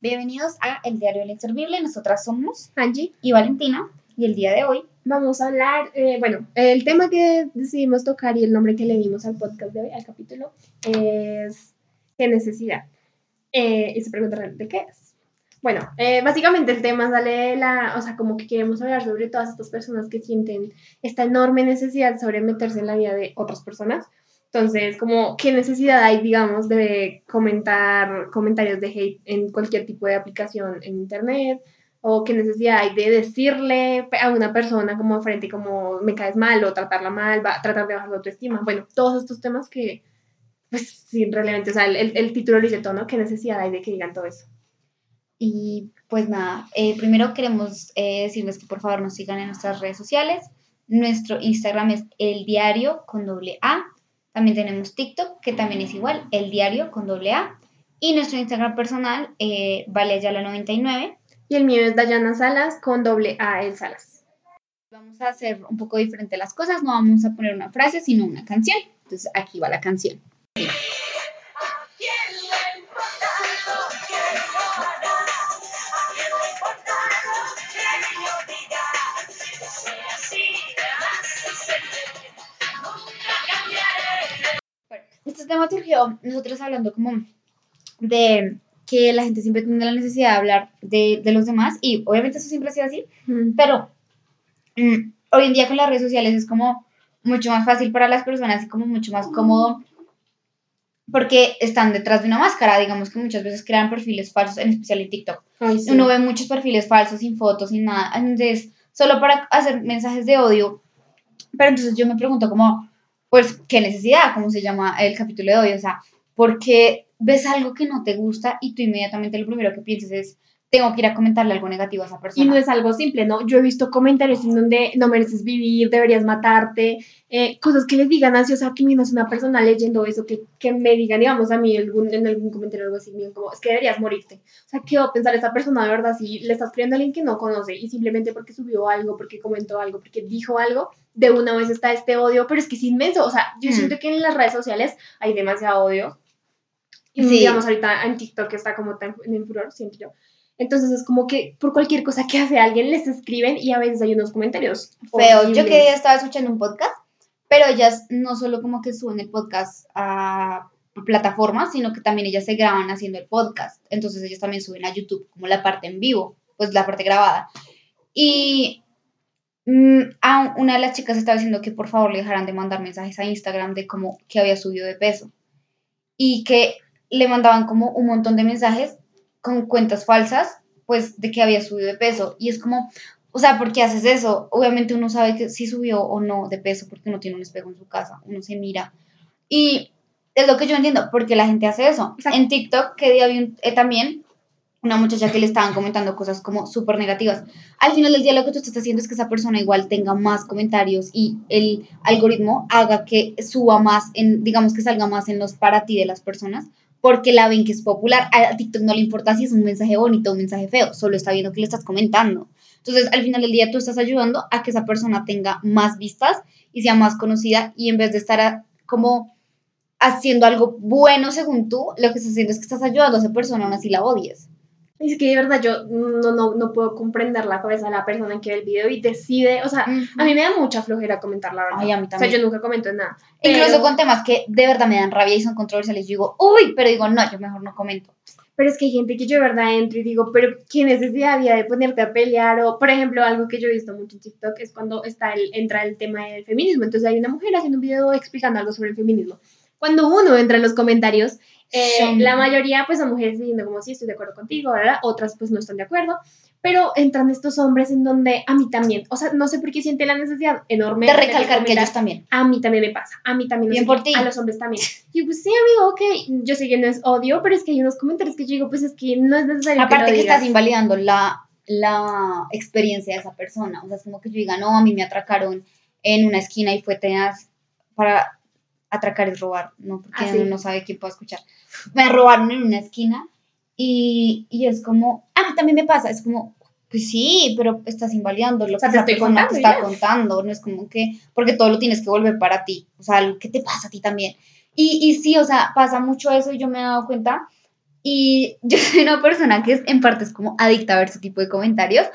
Bienvenidos a El Diario del Inservible. Nosotras somos Angie y Valentina y el día de hoy vamos a hablar, eh, bueno, el tema que decidimos tocar y el nombre que le dimos al podcast de hoy, al capítulo, es ¿qué necesidad? Eh, y se preguntarán, ¿de qué es? Bueno, eh, básicamente el tema sale de la, o sea, como que queremos hablar sobre todas estas personas que sienten esta enorme necesidad sobre meterse en la vida de otras personas. Entonces, como, ¿qué necesidad hay, digamos, de comentar comentarios de hate en cualquier tipo de aplicación en Internet? ¿O qué necesidad hay de decirle a una persona como frente, como me caes mal o tratarla mal, va, tratar de bajar la autoestima? Bueno, todos estos temas que, pues, sí, realmente, o sea, el, el título dice todo, ¿no? ¿Qué necesidad hay de que digan todo eso? Y pues nada, eh, primero queremos eh, decirles que por favor nos sigan en nuestras redes sociales. Nuestro Instagram es el diario con doble A. También tenemos TikTok, que también es igual, el diario con doble A. Y nuestro Instagram personal, eh, vale la 99 Y el mío es Dayana Salas con doble A el Salas. Vamos a hacer un poco diferente las cosas, no vamos a poner una frase, sino una canción. Entonces aquí va la canción. Tema surgió nosotros hablando como de que la gente siempre tiene la necesidad de hablar de, de los demás y obviamente eso siempre ha sido así, pero mm, hoy en día con las redes sociales es como mucho más fácil para las personas y como mucho más cómodo porque están detrás de una máscara, digamos que muchas veces crean perfiles falsos, en especial en TikTok. Uno ve muchos perfiles falsos, sin fotos, sin nada, entonces solo para hacer mensajes de odio, pero entonces yo me pregunto como, pues, ¿qué necesidad? ¿Cómo se llama el capítulo de hoy? O sea, porque ves algo que no te gusta y tú inmediatamente lo primero que piensas es, tengo que ir a comentarle algo negativo a esa persona. Y no es algo simple, ¿no? Yo he visto comentarios en donde no mereces vivir, deberías matarte, eh, cosas que les digan así, o sea, que es una persona leyendo eso, que, que me digan, digamos, a mí algún, en algún comentario algo así, como, es que deberías morirte. O sea, ¿qué va a pensar esa persona de verdad si le estás creyendo a alguien que no conoce y simplemente porque subió algo, porque comentó algo, porque dijo algo, de una vez está este odio, pero es que es inmenso, o sea, yo siento que en las redes sociales hay demasiado odio. Y digamos, ahorita en TikTok está como tan en furor, siento yo entonces es como que por cualquier cosa que hace alguien les escriben y a veces hay unos comentarios. Feo. Yo que día estaba escuchando un podcast, pero ellas no solo como que suben el podcast a plataformas, sino que también ellas se graban haciendo el podcast. Entonces ellas también suben a YouTube como la parte en vivo, pues la parte grabada. Y mm, a una de las chicas estaba diciendo que por favor le dejaran de mandar mensajes a Instagram de como que había subido de peso. Y que le mandaban como un montón de mensajes con cuentas falsas, pues de que había subido de peso. Y es como, o sea, ¿por qué haces eso? Obviamente uno sabe que si subió o no de peso porque uno tiene un espejo en su casa, uno se mira. Y es lo que yo entiendo, porque la gente hace eso. En TikTok, que día vi eh, también una muchacha que le estaban comentando cosas como súper negativas. Al final del día lo que tú estás haciendo es que esa persona igual tenga más comentarios y el algoritmo haga que suba más, en, digamos que salga más en los para ti de las personas, porque la ven que es popular. A TikTok no le importa si es un mensaje bonito o un mensaje feo, solo está viendo que le estás comentando. Entonces, al final del día, tú estás ayudando a que esa persona tenga más vistas y sea más conocida y en vez de estar como haciendo algo bueno según tú, lo que estás haciendo es que estás ayudando a esa persona aún así la odies. Es que de verdad yo no, no, no puedo comprender la cabeza de la persona que ve el video y decide, o sea, a mí me da mucha flojera comentar la verdad. Ay, a mí también. O sea, yo nunca comento nada. Incluso con temas que de verdad me dan rabia y son controversiales, yo digo, uy, pero digo, no, yo mejor no comento. Pero es que hay gente que yo de verdad entro y digo, pero ¿qué necesidad había de ponerte a pelear? O, por ejemplo, algo que yo he visto mucho en TikTok es cuando está el, entra el tema del feminismo. Entonces hay una mujer haciendo un video explicando algo sobre el feminismo. Cuando uno entra en los comentarios, eh, la mayoría pues son mujeres diciendo como sí, estoy de acuerdo contigo, ¿verdad? Otras pues no están de acuerdo, pero entran estos hombres en donde a mí también, o sea, no sé por qué siente la necesidad enorme de recalcar que ellos también. A mí también me pasa, a mí también. Bien por ti. A los hombres también. Y pues sí, amigo, ok, yo sé que no es odio, pero es que hay unos comentarios que yo digo, pues es que no es necesario. Aparte que, estás invalidando la, la experiencia de esa persona, o sea, es como que yo diga, no, a mí me atracaron en una esquina y fue tenaz para atracar es robar, ¿no? Porque ah, uno no sabe quién puede escuchar. Me robaron en una esquina y, y, es como, a mí también me pasa, es como, pues sí, pero estás invalidando lo que esa persona te está contando, no es como que, porque todo lo tienes que volver para ti, o sea, ¿qué te pasa a ti también? Y, y sí, o sea, pasa mucho eso y yo me he dado cuenta Y yo soy una persona que es, en parte es como adicta a ver ese tipo de comentarios.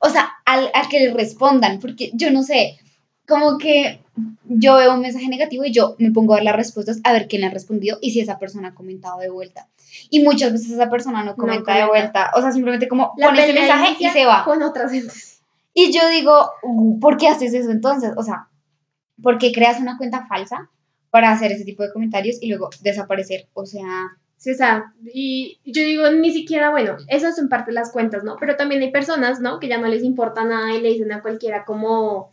O sea, al, al que le respondan, porque yo no sé, como que yo veo un mensaje negativo y yo me pongo a ver las respuestas a ver quién le ha respondido y si esa persona ha comentado de vuelta. Y muchas veces esa persona no comenta de comenta. vuelta. O sea, simplemente como La pone ese mensaje y se va. Con otras gentes. Y yo digo, "Uh, ¿por qué haces eso entonces? O sea, ¿por qué creas una cuenta falsa para hacer ese tipo de comentarios y luego desaparecer? O sea, Sí, o sea, y yo digo, ni siquiera, bueno, esas son parte de las cuentas, ¿no? Pero también hay personas, ¿no? Que ya no les importa nada y le dicen a cualquiera como,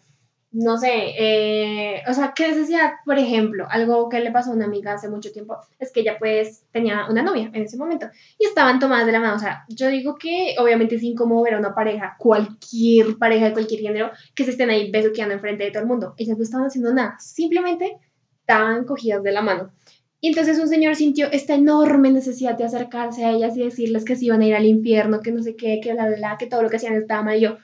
no sé, eh, o sea, ¿qué necesidad? Por ejemplo, algo que le pasó a una amiga hace mucho tiempo es que ella pues tenía una novia en ese momento y estaban tomadas de la mano, o sea, yo digo que obviamente es incómodo ver a una pareja, cualquier pareja de cualquier género, que se estén ahí besuqueando enfrente de todo el mundo. Ellas no estaban haciendo nada, simplemente estaban cogidas de la mano. Y entonces un señor sintió esta enorme necesidad de acercarse a ellas y decirles que se iban a ir al infierno, que no sé qué, que bla, bla, que todo lo que hacían estaba mal. Y yo,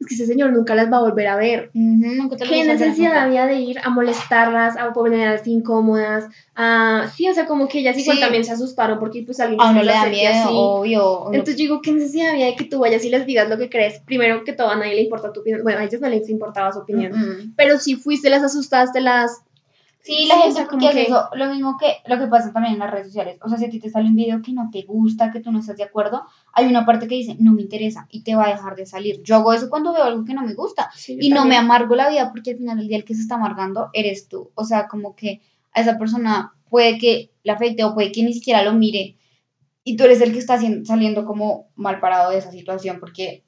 es que ese señor nunca las va a volver a ver. te lo ¿Qué necesidad había de ir a molestarlas, a ponerlas incómodas? A... Sí, o sea, como que ellas igual Sí. también se asustaron porque pues alguien A se le da miedo, así. obvio. Entonces yo digo, ¿qué necesidad había de que tú vayas y les digas lo que crees? Primero que todo, a nadie le importa tu opinión. Bueno, a ellos no les importaba su opinión. Mm, mm. Pero si fuiste, las asustaste, las... Sí, la Sí, o gente sea, porque como hace que- eso, lo mismo que lo que pasa también en las redes sociales. O sea, si a ti te sale un video que no te gusta, que tú no estás de acuerdo, hay una parte que dice, no me interesa y te va a dejar de salir. Yo hago eso cuando veo algo que no me gusta Sí, y no me amargo la vida porque al final del día el que se está amargando eres tú. O sea, como que a esa persona puede que le afecte o puede que ni siquiera lo mire y tú eres el que está saliendo como mal parado de esa situación porque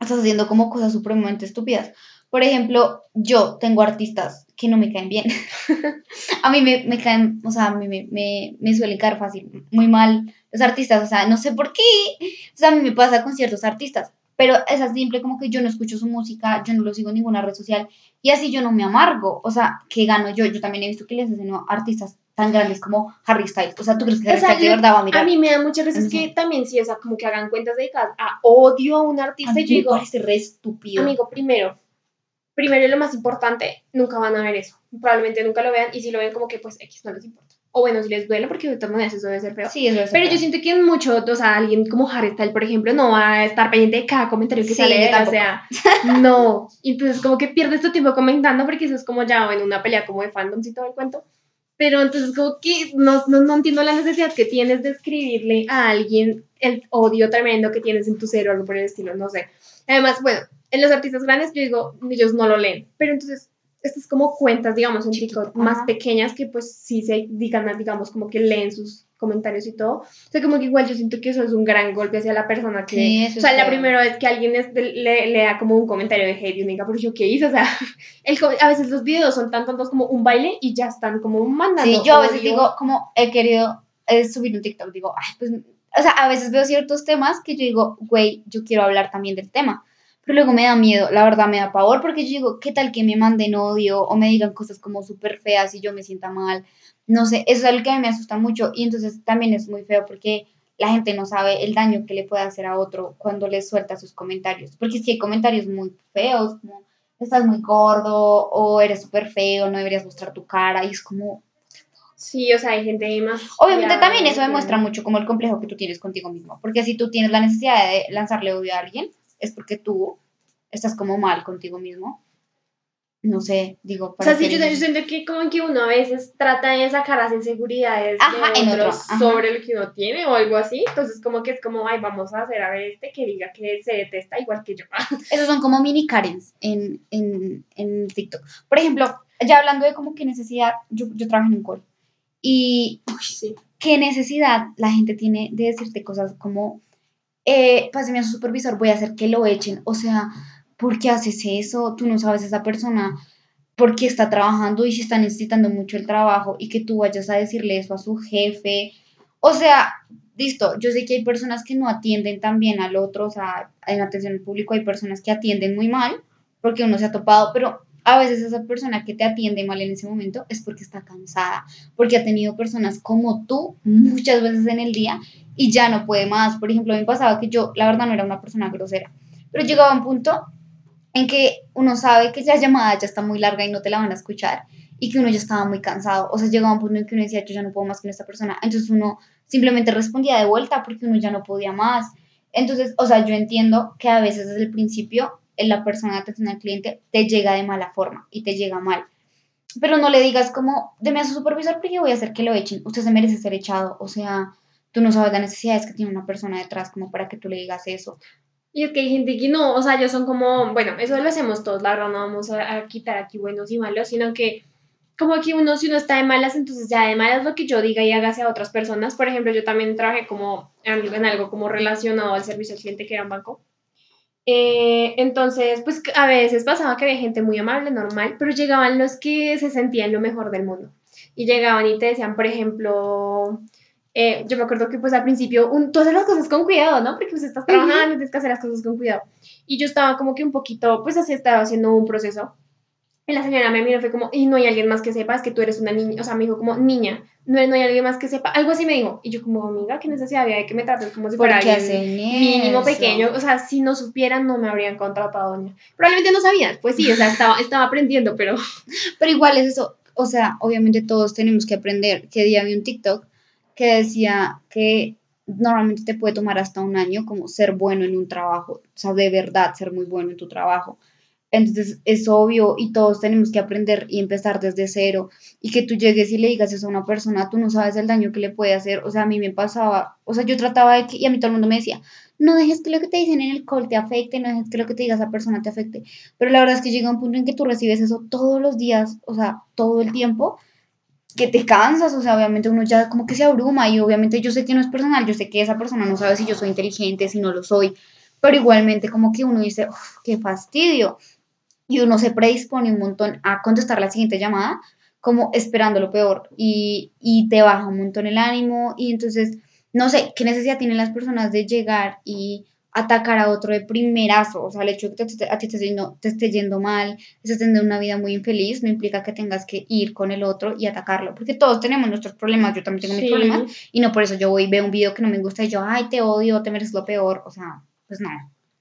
estás haciendo como cosas supremamente estúpidas. Por ejemplo, yo tengo artistas que no me caen bien. a mí me, me caen, o sea, a mí me, me, me suelen caer fácil, muy mal los artistas, o sea, no sé por qué. O sea, a mí me pasa con ciertos artistas, pero es así simple como que yo no escucho su música, yo no lo sigo en ninguna red social y así yo no me amargo. O sea, ¿qué gano yo? Yo también he visto que les hacen a artistas tan grandes como Harry Styles. O sea, ¿tú crees que O Harry sea, Styles de verdad va a mirar? A mí me da muchas veces que también sí, o sea, como que hagan cuentas dedicadas a odio a un A artista mí y yo me digo, parece re estúpido. amigo, primero, primero y lo más importante, nunca van a ver eso. Probablemente nunca lo vean y si lo ven como que pues X no les importa. O bueno, si les duele porque de todas maneras eso debe ser feo. Sí, eso es Pero yo siento que en mucho, o sea, alguien como Harry Styles, por ejemplo, no va a estar pendiente de cada comentario que Sí, sale o sea, no. Y entonces como que pierdes tu tiempo comentando porque eso es como ya, bueno, una pelea como de fandoms y todo el cuento. Pero entonces como que no, no, no entiendo la necesidad que tienes de escribirle a alguien el odio tremendo que tienes en tu ser o algo por el estilo, no sé. Además, bueno, en los artistas grandes yo digo, ellos no lo leen, pero entonces estas como cuentas, digamos, en TikTok más Ajá. pequeñas que pues sí se digan, digamos, como que leen sus comentarios y todo. O sea, como que igual yo siento que eso es un gran golpe hacia la persona que... Sí, eso o sea, es la feo. primera vez que alguien es- le, lea como un comentario de hate y diga, pero yo qué hice, o sea, el a veces los videos son tan tontos como un baile y ya están como mandando. Sí, yo a veces odio. digo, como he querido eh, subir un TikTok, digo, ay, pues, o sea, a veces veo ciertos temas que yo digo, güey, yo quiero hablar también del tema. Pero luego me da miedo, la verdad me da pavor, porque yo digo, ¿qué tal que me manden odio o me digan cosas como súper feas y yo me sienta mal? No sé, eso es algo que a mí me asusta mucho y entonces también es muy feo porque la gente no sabe el daño que le puede hacer a otro cuando le suelta sus comentarios. Porque si hay comentarios muy feos, como estás muy gordo o eres súper feo, no deberías mostrar tu cara y es como, Sí, o sea, hay gente más... Obviamente también eso demuestra mucho como el complejo que tú tienes contigo mismo, porque si tú tienes la necesidad de lanzarle odio a alguien, es porque tú estás como mal contigo mismo. No sé, digo, O para sea, sí, yo, yo siento que como que uno a veces trata de sacar las inseguridades Ajá, de otro, otros ajá. sobre lo que uno tiene o algo así. Entonces como que es como, ay, vamos a hacer a ver este que diga que se detesta igual que yo. Esos son como mini Karens en, en, en TikTok. Por ejemplo, ya hablando de como qué necesidad, yo, yo trabajo en un call y Uy, sí. qué necesidad la gente tiene de decirte cosas como, eh, páseme a su supervisor, voy a hacer que lo echen. O sea, ¿por qué haces eso? Tú no sabes esa persona por qué está trabajando y si está necesitando mucho el trabajo y que tú vayas a decirle eso a su jefe. O sea, listo, yo sé que hay personas que no atienden tan bien al otro, o sea, en atención al público hay personas que atienden muy mal porque uno se ha topado, pero a veces esa persona que te atiende mal en ese momento es porque está cansada, porque ha tenido personas como tú muchas veces en el día y ya no puede más. Por ejemplo, a mí me pasaba que yo, la verdad, no era una persona grosera, pero llegaba un punto en que uno sabe que la llamada ya está muy larga y no te la van a escuchar y que uno ya estaba muy cansado. O sea, llegaba un punto en que uno decía, yo ya no puedo más con esta persona. Entonces uno simplemente respondía de vuelta porque uno ya no podía más. Entonces, o sea, yo entiendo que a veces desde el principio la persona de atención al cliente te llega de mala forma y te llega mal. Pero no le digas como, deme a su supervisor porque voy a hacer que lo echen. Usted se merece ser echado. O sea, tú no sabes las necesidades que tiene una persona detrás como para que tú le digas eso. Y es que hay gente que no, o sea, ellos son como, bueno, eso lo hacemos todos, la verdad, no vamos a, quitar aquí buenos y malos, sino que como que uno, si uno está de malas, entonces ya de malas lo que yo diga y haga hacia otras personas. Por ejemplo, yo también trabajé como en algo como relacionado al servicio al cliente, que era un banco. Eh, entonces, pues a veces pasaba que había gente muy amable, normal, pero llegaban los que se sentían lo mejor del mundo. Y llegaban y te decían, por ejemplo, eh, yo me acuerdo que pues al principio un, tú haces las cosas con cuidado, ¿no? Porque pues estás trabajando, tienes que hacer las cosas con cuidado. Y yo estaba como que un poquito, pues así estaba haciendo un proceso. Y la señora me miró fue como, y no hay alguien más que sepa, es que tú eres una niña, o sea, me dijo como, niña, no, no hay alguien más que sepa, algo así me dijo. Y yo como, amiga, ¿qué necesidad había de que me trates como si fuera alguien mínimo, pequeño? O sea, si no supieran, no me habrían contratado, doña. Probablemente no sabían, pues sí, o sea, estaba, estaba aprendiendo, pero... Pero igual es eso, o sea, obviamente todos tenemos que aprender. Que día vi un TikTok que decía que normalmente te puede tomar hasta un año como ser bueno en un trabajo, o sea, de verdad ser muy bueno en tu trabajo. Entonces es obvio y todos tenemos que aprender y empezar desde cero. Y que tú llegues y le digas eso a una persona, tú no sabes el daño que le puede hacer. O sea, a mí me pasaba, o sea, yo trataba de que, y a mí todo el mundo me decía, no dejes que lo que te dicen en el call te afecte, no dejes que lo que te diga esa persona te afecte. Pero la verdad es que llega un punto en que tú recibes eso todos los días, o sea, todo el tiempo que te cansas, o sea, obviamente uno ya como que se abruma y obviamente yo sé que no es personal, yo sé que esa persona no sabe si yo soy inteligente, si no lo soy, pero igualmente como que uno dice, qué fastidio, y uno se predispone un montón a contestar la siguiente llamada como esperando lo peor y, y te baja un montón el ánimo y entonces, no sé, ¿qué necesidad tienen las personas de llegar y atacar a otro de primerazo. O sea, el hecho de que a ti te, te esté yendo mal, estés teniendo una vida muy infeliz, no implica que tengas que ir con el otro y atacarlo. Porque todos tenemos nuestros problemas, yo también tengo mis problemas, y no por eso yo voy y veo un video que no me gusta y yo, ay, te odio, te mereces lo peor. O sea, pues no.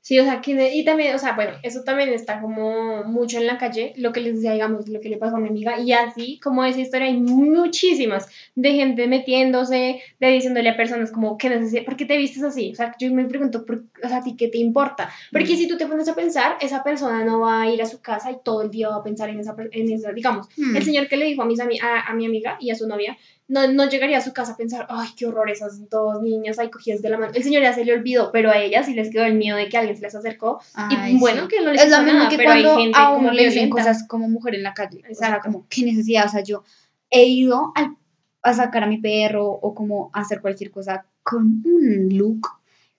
Sí, o sea, que, y también, o sea, bueno, eso también está como mucho en la calle, lo que les decía, digamos, lo que le pasó a mi amiga, y así como esa historia hay muchísimas de gente metiéndose, de diciéndole a personas como, ¿qué necesidad? ¿Por qué te vistes así? O sea, yo me pregunto, ¿por, o sea, ¿a ti qué te importa? Porque mm. si tú te pones a pensar, esa persona no va a ir a su casa y todo el día va a pensar en esa, en esa digamos, el mm. señor que le dijo a, mis, a, a mi amiga y a su novia, no, no llegaría a su casa a pensar, ay, qué horror esas dos niñas ahí cogidas de la mano. El señor ya se le olvidó, pero a ellas sí les quedó el miedo de que alguien se les acercó. y bueno, que no les Es lo mismo que cuando a uno le dicen cosas como mujer en la calle. O sea, como, ¿qué necesidad? O sea, yo he ido a sacar a mi perro o como a hacer cualquier cosa con un look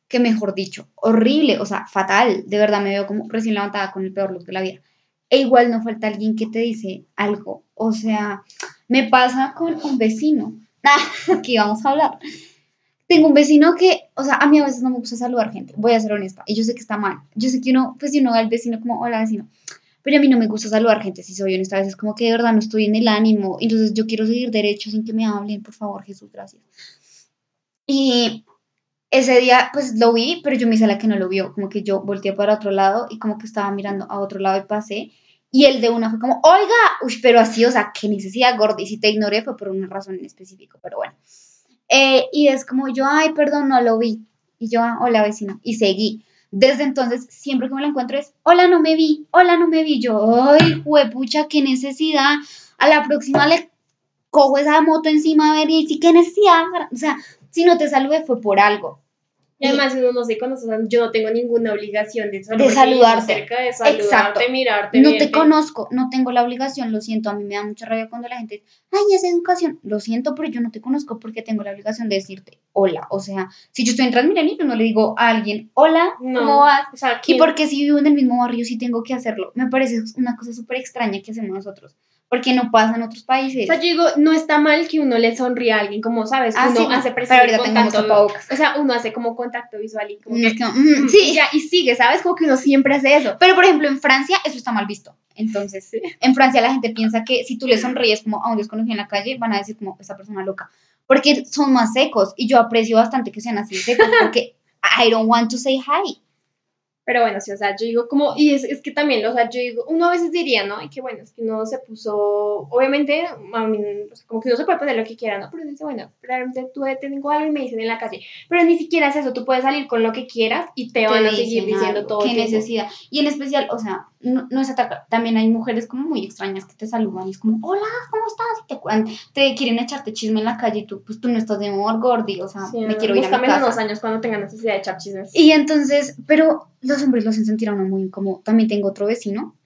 que, mejor dicho, horrible, o sea, fatal. De verdad me veo como recién levantada con el peor look de la vida. E igual no falta alguien que te dice algo. O sea, me pasa con un vecino. aquí vamos a hablar. Tengo un vecino que, o sea, a mí a veces no me gusta saludar gente, voy a ser honesta, y yo sé que está mal. Yo sé que uno, pues si uno va al vecino como, hola vecino, pero a mí no me gusta saludar gente, si soy honesta, a veces como que de verdad no estoy en el ánimo, entonces yo quiero seguir derecho sin que me hablen, por favor, Jesús, gracias. Y ese día, pues lo vi, pero yo me hice la que no lo vio, como que yo volteé para otro lado y como que estaba mirando a otro lado y pasé y el de una fue como, oiga, uy, pero así, o sea, qué necesidad, gorda. Y si te ignoré fue por una razón en específico, pero bueno. Eh, y es como yo, ay, perdón, no lo vi. Y yo, ah, hola vecino. Y seguí. Desde entonces, siempre que me lo encuentro es, hola, no me vi, hola, no me vi. Yo, ay, huepucha, qué necesidad. A la próxima le cojo esa moto encima a ver y sí, qué necesidad. O sea, si no te saludé fue por algo. Además, uno no se conoce, yo no tengo ninguna obligación de, de saludarte. de saludarte, Exacto. mirarte. No te conozco, no tengo la obligación, lo siento. A mí me da mucha rabia cuando la gente dice, ay, es educación. Lo siento, pero yo no te conozco porque tengo la obligación de decirte hola. O sea, si yo estoy en Transmilenio, no le digo a alguien, hola, ¿cómo vas? y porque si vivo en el mismo barrio, sí tengo que hacerlo. Me parece una cosa súper extraña que hacemos nosotros porque no pasa en otros países. O sea, yo digo, no está mal que uno le sonríe a alguien, como sabes, ah, uno hace pero ahorita contacto, o sea, uno hace como contacto visual y como que, mm, sí, y, ya, y sigue, ¿sabes? Como que uno siempre hace eso. Pero por ejemplo, en Francia eso está mal visto. Entonces, en Francia la gente piensa que si tú le sonríes como a un desconocido en la calle, van a decir como esa persona loca, porque son más secos y yo aprecio bastante que sean así secos porque I don't want to say hi. Pero bueno, sí, o sea, yo digo como, y es, es que también, o sea, yo digo, uno a veces diría, ¿no? Y que bueno, es que uno se puso, obviamente, a mí, o sea, como que uno se puede poner lo que quiera, ¿no? Pero dice, bueno, realmente tú tengo algo y me dicen en la calle, pero ni siquiera es eso, tú puedes salir con lo que quieras y te, van a seguir diciendo todo. Qué necesidad. Y en especial, o sea, no, no es atacar, también hay mujeres como muy extrañas que te saludan y es como, hola, ¿cómo estás? Y te, te quieren echarte chisme en la calle y tú, pues tú no estás de humor gordi, o sea, me quiero ir a mi casa. dos años cuando tenga necesidad de echar chismes. Y entonces, pero los hombres lo hacen sentir a uno muy incómodo. También tengo otro vecino.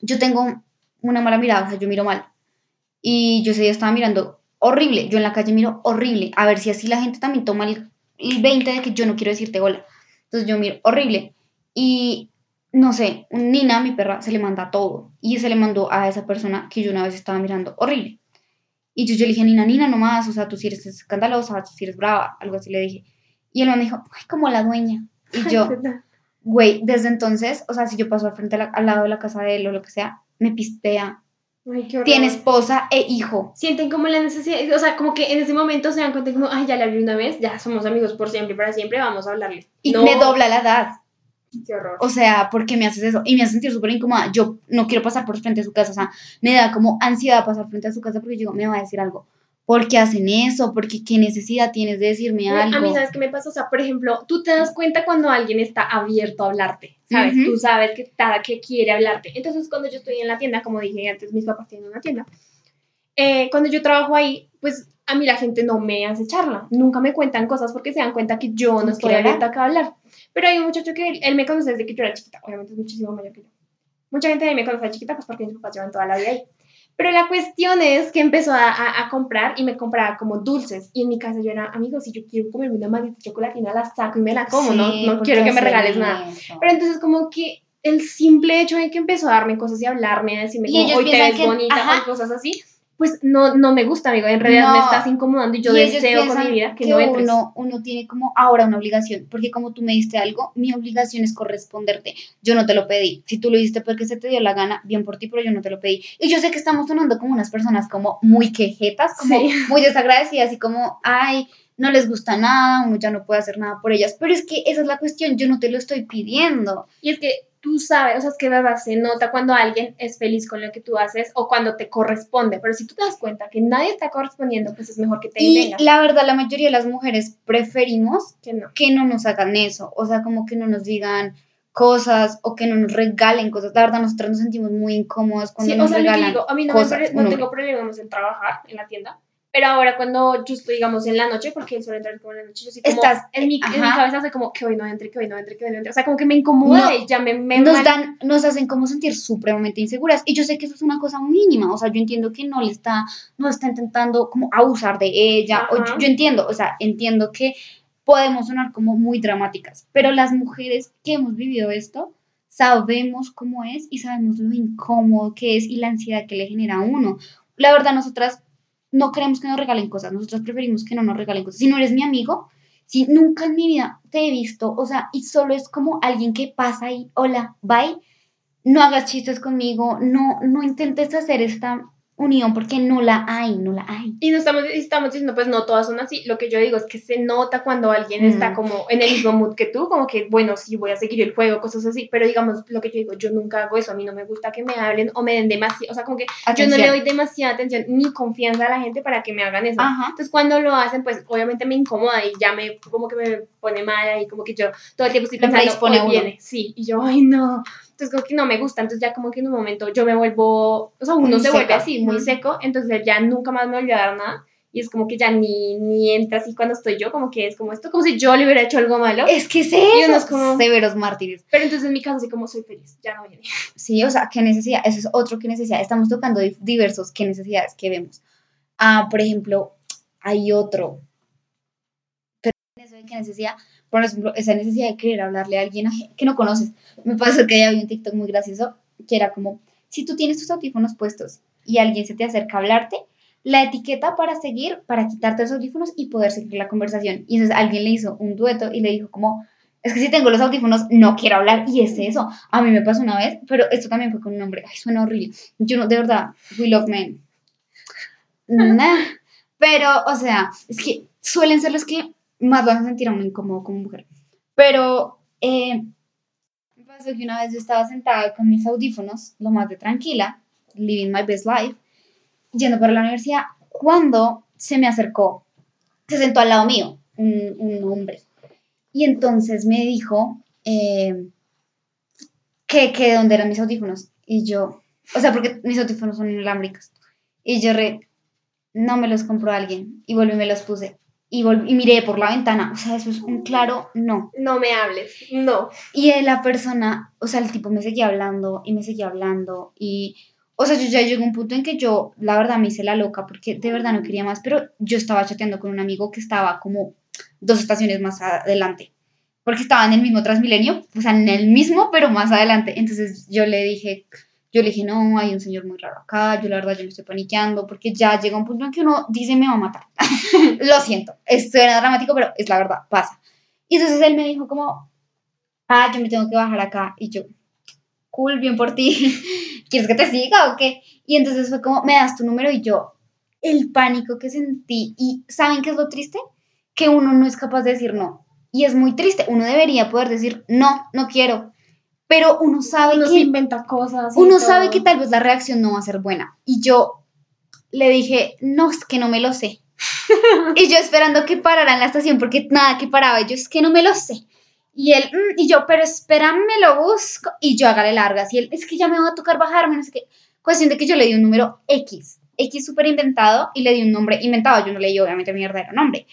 Yo tengo una mala mirada, o sea, yo miro mal. Y yo ese día estaba mirando horrible. Yo en la calle miro horrible. A ver si así la gente también toma el, 20 de que yo no quiero decirte hola. Entonces yo miro horrible. Y no sé, Nina, mi perra, se le manda todo. Y se le mandó a esa persona que yo una vez estaba mirando horrible. Y yo, yo le dije, Nina, Nina, nomás, o sea, tú si eres escandalosa, tú si eres brava, algo así le dije. Y él me dijo, ay, como la dueña. Y yo, güey, desde entonces, o sea, si yo paso al frente, al lado de la casa de él o lo que sea, me pistea. Ay, qué Tiene esposa e hijo. Sienten como la necesidad, o sea, como que en ese momento se dan cuenta como, ay, ya la vi una vez, ya somos amigos por siempre para siempre, vamos a hablarle. Y me dobla la edad. Qué horror. O sea, ¿por qué me haces eso? Y me hace sentir súper incómoda. Yo no quiero pasar por frente a su casa. O sea, me da como ansiedad pasar frente a su casa porque digo, me va a decir algo. ¿por qué hacen eso? Porque qué necesidad tienes de decirme algo. A mí, ¿sabes qué me pasa? O sea, por ejemplo, tú te das cuenta cuando alguien está abierto a hablarte, ¿sabes? Tú sabes que, está, que quiere hablarte. Entonces, cuando yo estoy en la tienda, como dije antes, mis papás tienen una tienda, eh, cuando yo trabajo ahí, pues a mí la gente no me hace charla, nunca me cuentan cosas porque se dan cuenta que yo no estoy abierta a hablar. Pero hay un muchacho que él, me conoce desde que yo era chiquita, obviamente es muchísimo mayor que yo. Mucha gente de mí me conoce chiquita, pues porque mis papás llevan toda la vida ahí. Pero la cuestión es que empezó a, a, comprar y me compraba como dulces. Y en mi casa yo era, amigo, si yo quiero comerme una maldita chocolatina, la saco y me la como, ¿no? No quiero que me regales nada. Pero entonces como que el simple hecho de que empezó a darme cosas y hablarme, a decirme como, hoy te ves bonita o cosas así, pues no, no me gusta, amigo. En realidad me estás incomodando y yo deseo con mi vida que, no entres. Uno, uno tiene como ahora una obligación, porque como tú me diste algo, mi obligación es corresponderte. Yo no te lo pedí. Si tú lo hiciste porque se te dio la gana, bien por ti, pero yo no te lo pedí. Y yo sé que estamos sonando como unas personas como muy quejetas, como muy desagradecidas y como, ay, no les gusta nada, uno ya no puede hacer nada por ellas. Pero es que esa es la cuestión, yo no te lo estoy pidiendo. Y es que tú sabes, o sea, es que verdad se nota cuando alguien es feliz con lo que tú haces o cuando te corresponde, pero si tú te das cuenta que nadie está correspondiendo, pues es mejor que te Y la verdad, la mayoría de las mujeres preferimos que no. que no nos hagan eso, o sea, como que no nos digan cosas o que no nos regalen cosas. La verdad, nosotros nos sentimos muy incómodos cuando nos o sea, regalan digo, a mí no, no tengo problemas en trabajar en la tienda, pero ahora cuando yo estoy, digamos, en la noche, porque él suele entrar como en la noche, yo sí como, Estás, en, mi, en mi cabeza hace como que hoy no entre, que hoy no entre, que hoy no entre. O sea, como que me incomoda y ya me... me nos, dan, nos hacen como sentir supremamente inseguras. Y yo sé que eso es una cosa mínima. O sea, yo entiendo que no le está, no está intentando como abusar de ella. O yo, yo entiendo, o sea, entiendo que podemos sonar como muy dramáticas. Pero las mujeres que hemos vivido esto, sabemos cómo es y sabemos lo incómodo que es y la ansiedad que le genera a uno. La verdad, nosotras no queremos que nos regalen cosas, nosotros preferimos que no nos regalen cosas. Si no eres mi amigo, si nunca en mi vida te he visto, o sea, y solo es como alguien que pasa ahí, hola, bye, no hagas chistes conmigo, no, no intentes hacer esta unión porque no la hay, no la hay. Y no estamos, estamos diciendo, pues no todas son así. Lo que yo digo es que se nota cuando alguien está mm. como en el mismo mood que tú, como que, bueno, sí, voy a seguir el juego, cosas así. Pero digamos, lo que yo digo, yo nunca hago eso. A mí no me gusta que me hablen o me den demasiado, o sea, como que yo no le doy demasiada atención ni confianza a la gente para que me hagan eso. Entonces, cuando lo hacen, pues obviamente me incomoda y ya me, como que me pone mal y como que yo todo el tiempo estoy pensando, hoy viene. Sí, y yo, ay, no. Entonces como que no me gusta, entonces ya como que en un momento yo me vuelvo, o sea, uno se vuelve así, muy seco, entonces ya nunca más me voy a dar nada. Y es como que ya ni, ni entra así cuando estoy yo, como que es como esto, como si yo le hubiera hecho algo malo. Es que sí, y unos como severos mártires. Pero entonces en mi caso así como soy feliz, ya no viene. Sí, o sea, qué necesidad, eso es otro que necesidad. Estamos tocando diversos qué necesidades que vemos. Ah, por ejemplo, hay otro. Pero eso de qué necesidad, por ejemplo, esa necesidad de querer hablarle a alguien que no conoces. Me pasó que había un TikTok muy gracioso que era como, si tú tienes tus audífonos puestos y alguien se te acerca a hablarte, la etiqueta para seguir, para quitarte los audífonos y poder seguir la conversación. Y entonces alguien le hizo un dueto y le dijo como, es que si tengo los audífonos no quiero hablar y es eso. A mí me pasó una vez, pero esto también fue con un hombre, ay, suena horrible. Yo no, de verdad, we love men. Nah. Pero, o sea, es que suelen ser los que más van a sentir a uno incómodo como mujer. Pero eh, pasó que una vez yo estaba sentada con mis audífonos, lo más de tranquila, living my best life, yendo para la universidad, cuando se me acercó, se sentó al lado mío, un, un hombre. Y entonces me dijo eh, que, que dónde eran mis audífonos. Y yo, o sea, porque mis audífonos son inalámbricos. Y yo re, no me los compró alguien. Y volví y me los puse. Y, y miré por la ventana. O sea, eso es un claro no. No me hables, no. Y la persona, o sea, el tipo me seguía hablando y me seguía hablando. Y, o sea, yo ya llegó un punto en que yo, la verdad, me hice la loca porque de verdad no quería más. Pero yo estaba chateando con un amigo que estaba como dos estaciones más adelante. Porque estaba en el mismo Transmilenio, o sea, en el mismo, pero más adelante. Entonces yo le dije, yo le dije, no, hay un señor muy raro acá, yo la verdad yo me estoy paniqueando, porque ya llega un punto en que uno dice, me va a matar. Lo siento, esto era dramático, pero es la verdad, pasa. Y entonces él me dijo como, ah, yo me tengo que bajar acá. Y yo, cool, bien por ti. ¿Quieres que te siga o qué? Y entonces fue como, me das tu número y yo, el pánico que sentí. ¿Y saben qué es lo triste? Que uno no es capaz de decir no. Y es muy triste. Uno debería poder decir, no, no quiero. Pero uno sabe Uno que inventa cosas. uno todo. sabe que tal vez la reacción no va a ser buena. Y yo le dije, no, es que no me lo sé. y yo esperando que parara en la estación, porque nada que paraba. Y yo, es que no me lo sé. Y él, "Mm", y yo, pero espérame, lo busco. Y yo, hágale largas. Y él, es que ya me va a tocar bajarme, no sé qué. Cuestión de que yo le di un número X. X súper inventado y le di un nombre inventado. Yo no leí, obviamente, mi verdadero nombre.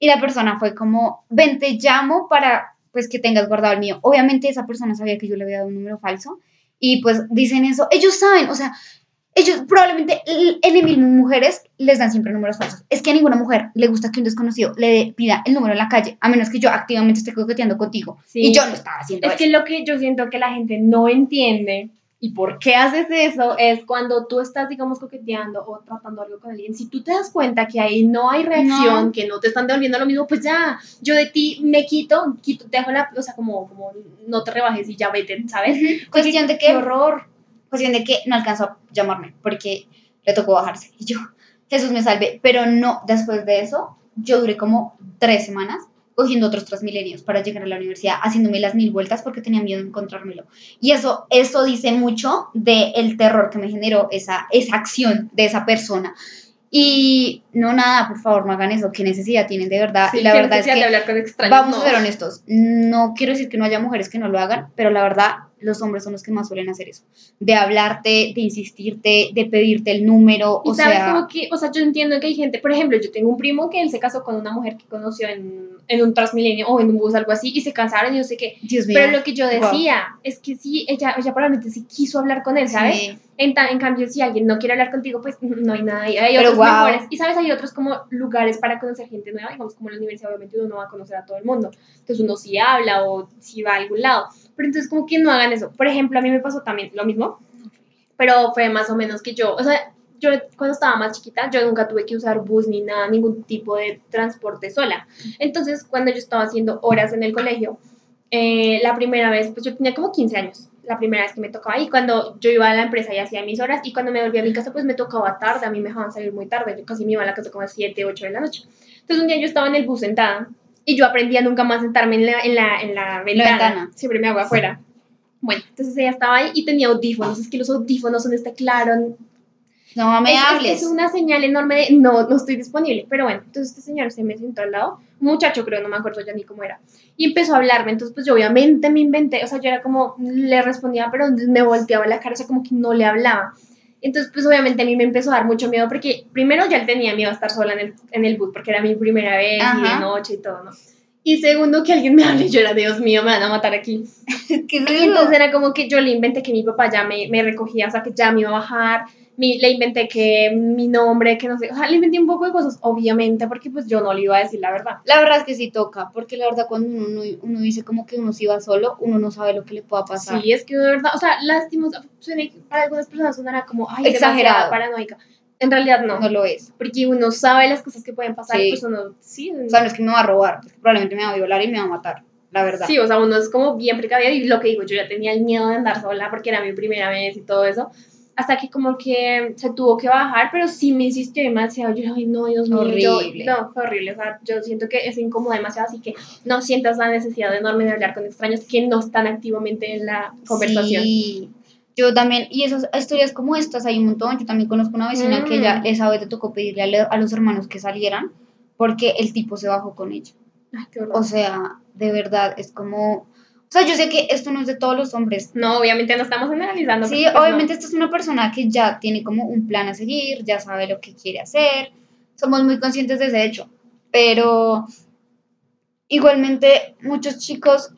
Y la persona fue como, ven, te llamo para pues que tengas guardado el mío. Obviamente esa persona sabía que yo le había dado un número falso y pues dicen eso. Ellos saben, o sea, ellos probablemente en mismo mujeres les dan siempre números falsos. Es que a ninguna mujer le gusta que un desconocido le pida el número en la calle, a menos que yo activamente esté coqueteando contigo. Sí. Y yo no estaba haciendo Es eso. que lo que yo siento que la gente no entiende y por qué haces eso es cuando tú estás, digamos, coqueteando o tratando algo con alguien. Si tú te das cuenta que ahí no hay reacción, No. que no te están devolviendo lo mismo, pues ya, yo de ti me quito, quito, te dejo la, o sea, como, como no te rebajes y ya vete, ¿sabes? Ujú. Cuestión de Qué que horror. cuestión de que no alcanzó a llamarme porque le tocó bajarse. Y yo, Jesús me salve. Pero no, después de eso, yo duré como tres semanas cogiendo otros transmilenios para llegar a la universidad, haciéndome las mil vueltas porque tenía miedo de encontrármelo. Y eso, eso dice mucho del el terror que me generó esa, esa acción de esa persona. Y no, nada, por favor, no hagan eso. ¿Qué necesidad tienen de verdad? Sí, y la verdad es que de hablar con extraños, Vamos no. a ser honestos, no quiero decir que no haya mujeres que no lo hagan, pero la verdad, los hombres son los que más suelen hacer eso. De hablarte, de insistirte, de pedirte el número, Y o sabes sea, como que, o sea, yo entiendo que hay gente, por ejemplo, yo tengo un primo que él se casó con una mujer que conoció en, en un Transmilenio o en un bus, algo así, y se casaron y no sé qué. Dios mío. Pero lo que yo Wow. decía es que sí, ella, ella probablemente sí quiso hablar con él, ¿sabes? Sí. En, ta- en cambio, si alguien no quiere hablar contigo, pues no hay nada. Hay Pero otros guau. mejores. Y sabes, hay otros como lugares para conocer gente nueva, digamos, como la universidad, obviamente uno no va a conocer a todo el mundo. Entonces uno sí habla o sí va a algún lado. Pero entonces como que no hagan eso. Por ejemplo, a mí me pasó también lo mismo, pero fue más o menos que yo, o sea, yo cuando estaba más chiquita, yo nunca tuve que usar bus ni nada, ningún tipo de transporte sola. Entonces, cuando yo estaba haciendo horas en el colegio, eh, la primera vez, pues yo tenía como 15 años, la primera vez que me tocaba y cuando yo iba a la empresa y hacía mis horas y cuando me volví a mi casa, pues me tocaba tarde, a mí me dejaban salir muy tarde, yo casi me iba a la casa como a las 7, 8 de la noche. Entonces, un día yo estaba en el bus sentada y yo aprendí a nunca más sentarme en la, en la, en la ventana, ventana. siempre me hago afuera. Bueno, entonces ella estaba ahí y tenía audífonos, es que los audífonos son este claro, no me es, es- hables. es una señal enorme de no, no estoy disponible. Pero bueno, entonces este señor se me sentó al lado, muchacho creo, no me acuerdo ya ni cómo era, y empezó a hablarme. Entonces, pues yo obviamente me inventé, o sea, yo era como, le respondía, pero me volteaba la cara, o sea, como que no le hablaba. Entonces, pues obviamente a mí me empezó a dar mucho miedo porque primero ya tenía miedo a estar sola en el, en el bus porque era mi primera vez y de noche y todo, ¿no? Y segundo, que alguien me hable, yo era, Dios mío, me van a matar aquí. Entonces era como que yo le inventé que mi papá ya me, me recogía, o sea, que ya me iba a bajar, mi- le inventé que mi nombre, que no sé, o sea, le inventé un poco de cosas, obviamente, porque pues yo no le iba a decir la verdad. La verdad es que sí toca, porque la verdad cuando uno, no- uno dice como que uno sí va solo, uno no sabe lo que le pueda pasar. Sí, es que de verdad, o sea, lástimos, para algunas personas sonará como, ay, Exagerado. demasiado paranoica. En realidad no, No lo es. porque uno sabe las cosas que pueden pasar, Sí. pues uno, sí, O sea, no es que me va a robar, probablemente me va a violar y me va a matar, la verdad. Sí, o sea, uno es como bien precavido y lo que digo, yo ya tenía el miedo de andar sola porque era mi primera vez y todo eso. Hasta que como que se tuvo que bajar, pero sí me insistió demasiado. Yo, ay, no, Dios mío, yo- Horrible. no, fue horrible. O sea, yo siento que es incómodo demasiado, así que no sientas la necesidad enorme de hablar con extraños que no están activamente en la conversación. Sí. Yo también, y esas historias como estas hay un montón. Yo también conozco una vecina que Mm. ella esa vez le tocó pedirle a, le- a los hermanos que salieran porque el tipo se bajó con ella. Ay, qué horror. O sea, de verdad, es como... O sea, yo sé que esto no es de todos los hombres. no, obviamente no estamos analizando. Sí, pues, no. obviamente esta es una persona que ya tiene como un plan a seguir, ya sabe lo que quiere hacer. Somos muy conscientes de ese hecho. Pero igualmente muchos chicos,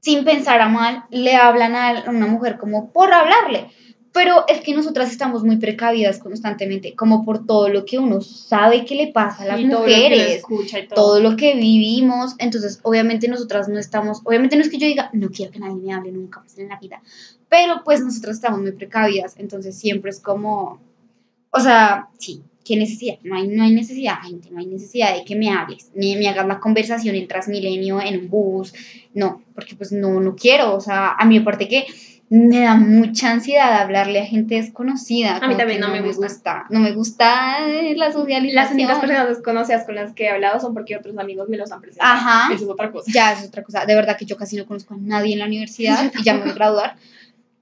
sin pensar a mal, le hablan a una mujer como por hablarle. Pero es que nosotras estamos muy precavidas constantemente, como por todo lo que uno sabe que le pasa a las Y todo lo que mujeres todo. todo lo que vivimos, entonces obviamente nosotras no estamos, obviamente no es que yo diga, no quiero que nadie me hable nunca más en la vida, pero pues nosotras estamos muy precavidas, entonces siempre es como, o sea, sí, ¿qué necesidad? No hay, no hay necesidad, gente, no hay necesidad de que me hables, ni me hagas la conversación en Transmilenio, en un bus, no, porque pues no, no quiero, o sea, a mí aparte que me da mucha ansiedad hablarle a gente desconocida. A mí también que no me gusta. No me gusta eh, la socialización. Las únicas personas desconocidas con las que he hablado son porque otros amigos me los han presentado. Ajá. Eso es otra cosa. Ya, es otra cosa. De verdad que yo casi no conozco a nadie en la universidad y ya me voy a graduar.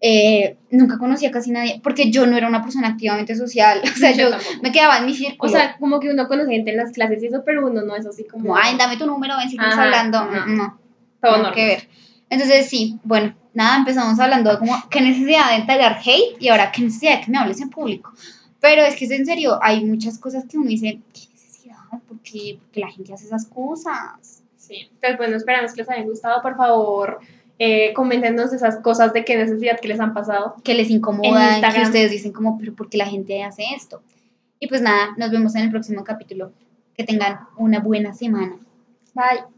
Eh, nunca conocí a casi nadie porque yo no era una persona activamente social. O sea, yo, tampoco. me quedaba en mi círculo. O sea, como que uno conoce gente en las clases y eso, pero uno no es así como. ay, dame tu número, ven si estás hablando. no. Mm, No, todo normal. que ver. Entonces, sí, bueno, nada, empezamos hablando de como qué necesidad de entregar hate y ahora qué necesidad de que me hables en público. Pero es que es en serio, hay muchas cosas que uno dice, qué necesidad, ¿por qué, por qué la gente hace esas cosas? Sí. Entonces, bueno, esperamos que les haya gustado. Por favor, eh, coméntenos esas cosas de qué necesidad que les han pasado. que les En incomoda, que ustedes dicen como, pero ¿por qué la gente hace esto? Y pues nada, nos vemos en el próximo capítulo. Que tengan una buena semana. Bye.